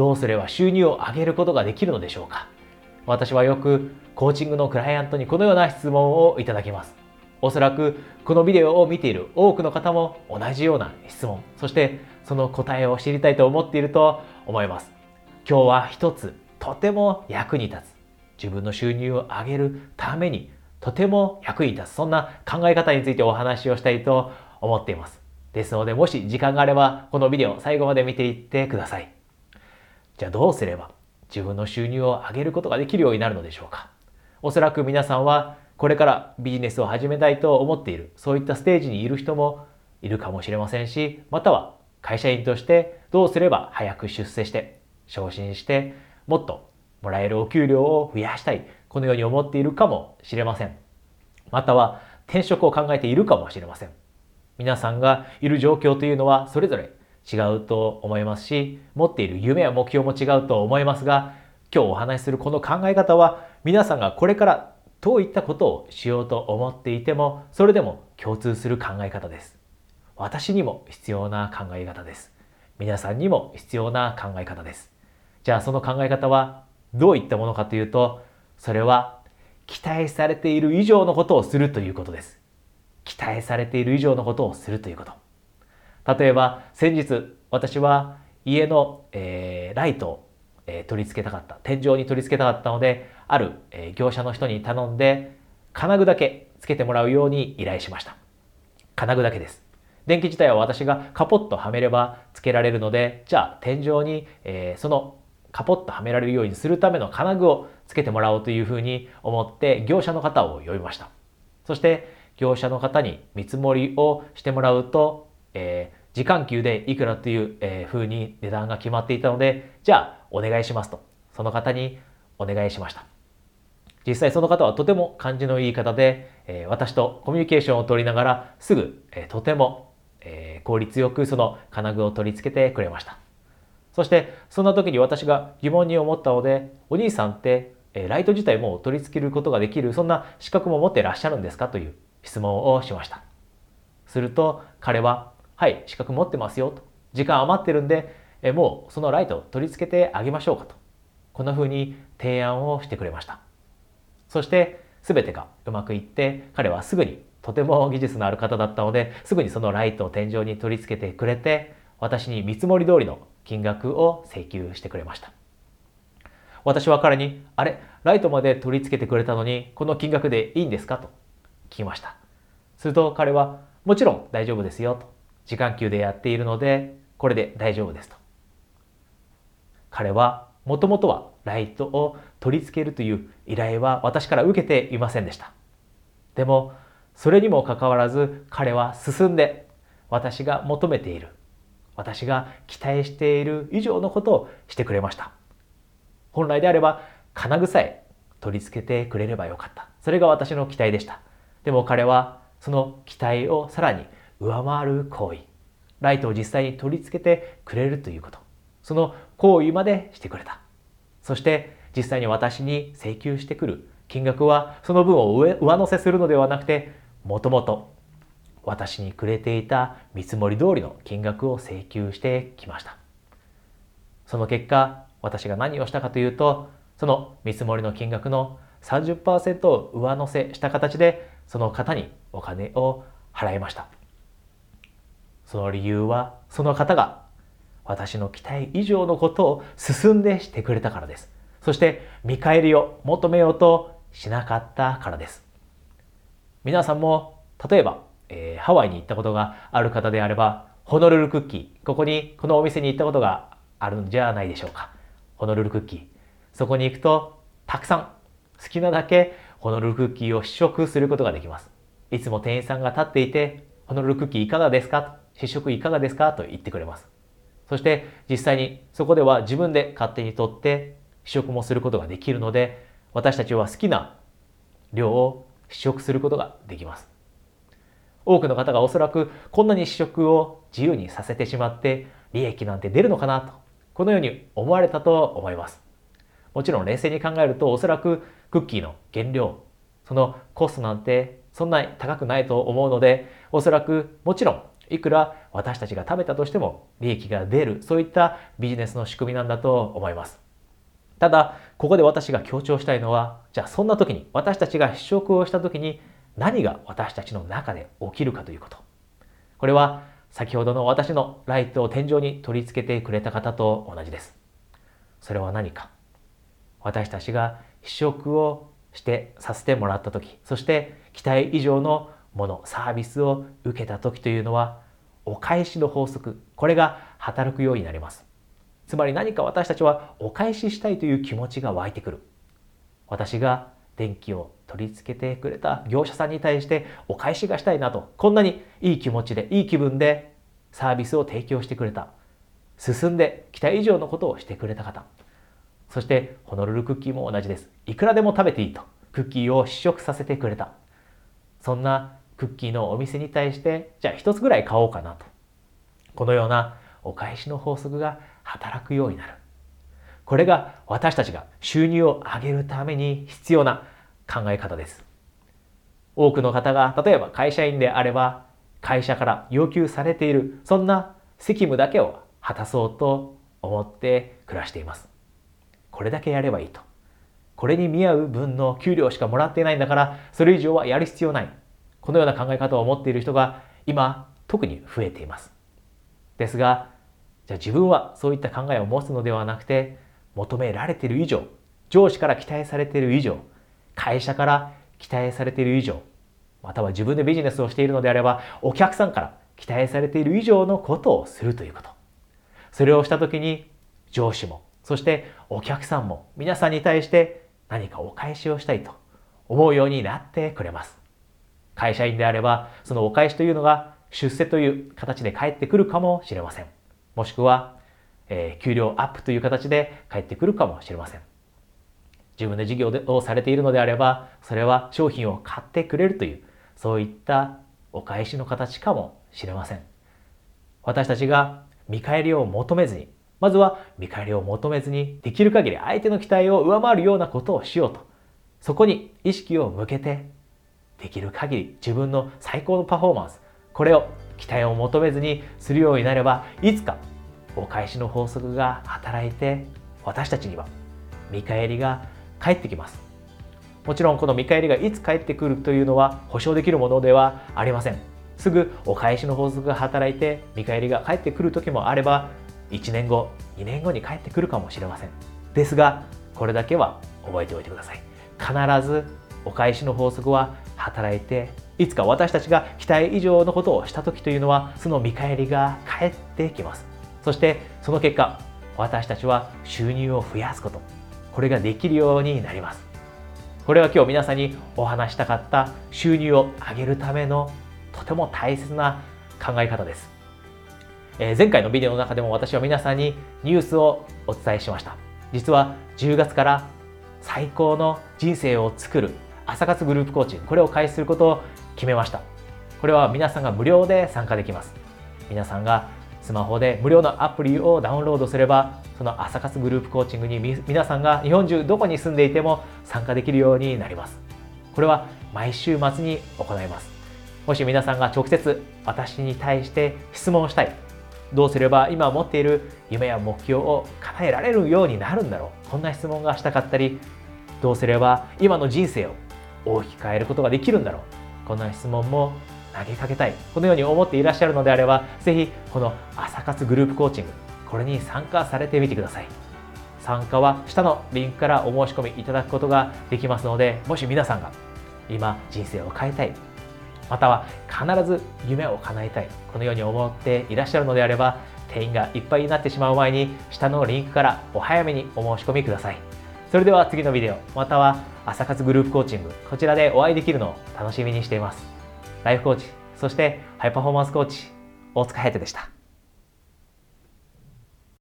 どうすれば収入を上げることができるのでしょうか？私はよくコーチングのクライアントにこのような質問をいただきます。おそらくこのビデオを見ている多くの方も同じような質問、そしてその答えを知りたいと思っていると思います。今日は一つとても役に立つ、自分の収入を上げるためにとても役に立つ、そんな考え方についてお話をしたいと思っています。ですので、もし時間があれば、このビデオ最後まで見ていってください。じゃあどうすれば自分の収入を上げることができるようになるのでしょうか？おそらく皆さんはこれからビジネスを始めたいと思っているそういったステージにいる人もいるかもしれませんしまたは会社員としてどうすれば早く出世して昇進してもっともらえるお給料を増やしたいこのように思っているかもしれません。または転職を考えているかもしれません。皆さんがいる状況というのはそれぞれ違うと思いますし持っている夢や目標も違うと思いますが今日お話しするこの考え方は皆さんがこれからどういったことをしようと思っていてもそれでも共通する考え方です。私にも必要な考え方です。皆さんにも必要な考え方です。じゃあその考え方はどういったものかというとそれは期待されている以上のことをするということです。期待されている以上のことをするということ。例えば先日私は家の、えー、ライトを、えー、取り付けたかった。天井に取り付けたかったのである、えー、業者の人に頼んで金具だけつけてもらうように依頼しました。金具だけです。電気自体は私がカポッとはめればつけられるのでじゃあ天井に、えー、そのカポッとはめられるようにするための金具をつけてもらおうというふうに思って業者の方を呼びました。そして業者の方に見積もりをしてもらうとえー、時間給でいくらという、えー、風に値段が決まっていたので、じゃあお願いしますと、その方にお願いしました。実際その方はとても感じのいい方で、えー、私とコミュニケーションを取りながらすぐ、えー、とても、えー、効率よくその金具を取り付けてくれました。そしてそんな時に私が疑問に思ったので、お兄さんって、えー、ライト自体も取り付けることができる、そんな資格も持ってらっしゃるんですか？という質問をしました。すると彼ははい、資格持ってますよと。時間余ってるんで、えもうそのライトを取り付けてあげましょうかと。こんな風に提案をしてくれました。そして全てがうまくいって彼はすぐにとても技術のある方だったのですぐにそのライトを天井に取り付けてくれて私に見積もり通りの金額を請求してくれました。私は彼に、あれ、ライトまで取り付けてくれたのにこの金額でいいんですか?と聞きました。すると彼は、もちろん大丈夫ですよと。時間給でやっているので、これで大丈夫ですと。彼はもともとはライトを取り付けるという依頼は私から受けていませんでした。でも、それにもかかわらず彼は進んで私が求めている、私が期待している以上のことをしてくれました。本来であれば金具さえ取り付けてくれればよかった。それが私の期待でした。でも彼はその期待をさらに上回る行為。ライトを実際に取り付けてくれるということ。その行為までしてくれた。そして実際に私に請求してくる金額はその分を上上乗せするのではなくてもともと私にくれていた見積もり通りの金額を請求してきました。その結果私が何をしたかというとその見積もりの金額の30%を上乗せした形でその方にお金を払いました。その理由はその方が私の期待以上のことを進んでしてくれたからです。そして見返りを求めようとしなかったからです。皆さんも例えば、えー、ハワイに行ったことがある方であればホノルルクッキーここにこのお店に行ったことがあるんじゃないでしょうか。ホノルルクッキーそこに行くとたくさん好きなだけホノルルクッキーを試食することができます。いつも店員さんが立っていてホノルルクッキーいかがですか試食いかがですか？と言ってくれます。そして実際にそこでは自分で勝手に取って試食もすることができるので私たちは好きな量を試食することができます。多くの方がおそらくこんなに試食を自由にさせてしまって利益なんて出るのかなとこのように思われたと思います。もちろん冷静に考えるとおそらくクッキーの原料そのコストなんてそんなに高くないと思うのでおそらくもちろんいくら私たちが食べたとしても利益が出る、そういったビジネスの仕組みなんだと思います。ただ、ここで私が強調したいのは、じゃあそんな時に、私たちが試食をした時に何が私たちの中で起きるかということ。これは先ほどの私のライトを天井に取り付けてくれた方と同じです。それは何か私たちが試食をしてさせてもらった時、そして期待以上のもの、サービスを受けた時というのは、お返しの法則、これが働くようになります。つまり何か私たちはお返ししたいという気持ちが湧いてくる。私が電気を取り付けてくれた業者さんに対してお返しがしたいなと、こんなにいい気持ちで、いい気分でサービスを提供してくれた。進んで期待以上のことをしてくれた方。そしてホノルルクッキーも同じです。いくらでも食べていいと。クッキーを試食させてくれた。そんなクッキーのお店に対して、じゃあ一つぐらい買おうかなと。このようなお返しの法則が働くようになる。これが私たちが収入を上げるために必要な考え方です。多くの方が例えば会社員であれば会社から要求されているそんな責務だけを果たそうと思って暮らしています。これだけやればいいと。これに見合う分の給料しかもらっていないんだから、それ以上はやる必要ない。このような考え方を持っている人が今、特に増えています。ですが、じゃあ自分はそういった考えを持つのではなくて、求められている以上、上司から期待されている以上、会社から期待されている以上、または自分でビジネスをしているのであれば、お客さんから期待されている以上のことをするということ。それをしたときに、上司も、そしてお客さんも皆さんに対して何かお返しをしたいと思うようになってくれます。会社員であれば、そのお返しというのが出世という形で返ってくるかもしれません。もしくは、えー、給料アップという形で返ってくるかもしれません。自分で事業をされているのであれば、それは商品を買ってくれるという、そういったお返しの形かもしれません。私たちが見返りを求めずに、まずは見返りを求めずに、できる限り相手の期待を上回るようなことをしようと。そこに意識を向けて、できる限り自分の最高のパフォーマンス、これを期待を求めずにするようになれば、いつかお返しの法則が働いて、私たちには見返りが返ってきます。もちろんこの見返りがいつ返ってくるというのは保証できるものではありません。すぐお返しの法則が働いて見返りが返ってくる時もあれば1年後2年後に帰ってくるかもしれませんですがこれだけは覚えておいてください必ずお返しの法則は働いていつか私たちが期待以上のことをした時というのはその見返りが返ってきます。そしてその結果私たちは収入を増やすこと。これができるようになります。これは今日皆さんにお話したかった収入を上げるためのとても大切な考え方です。え前回のビデオの中でも私は皆さんにニュースをお伝えしました。実は10月から最高の人生を作る朝活グループコーチング、これを開始することを決めました。これは皆さんが無料で参加できます。皆さんがスマホで無料のアプリをダウンロードすれば、その朝活グループコーチングに皆さんが日本中どこに住んでいても参加できるようになります。これは毎週末に行います。もし皆さんが直接私に対して質問したい、どうすれば今持っている夢や目標を叶えられるようになるんだろうこんな質問がしたかったりどうすれば今の人生を大きく変えることができるんだろう。こんな質問も投げかけたい。このように思っていらっしゃるのであればぜひこの朝活グループコーチングこれに参加されてみてください。参加は下のリンクからお申し込みいただくことができますのでもし皆さんが今人生を変えたい。または必ず夢を叶えたい。このように思っていらっしゃるのであれば定員がいっぱいになってしまう前に下のリンクからお早めにお申し込みください。それでは次のビデオまたは朝活グループコーチング。こちらでお会いできるのを楽しみにしています。ライフコーチそしてハイパフォーマンスコーチ大塚隼人でした。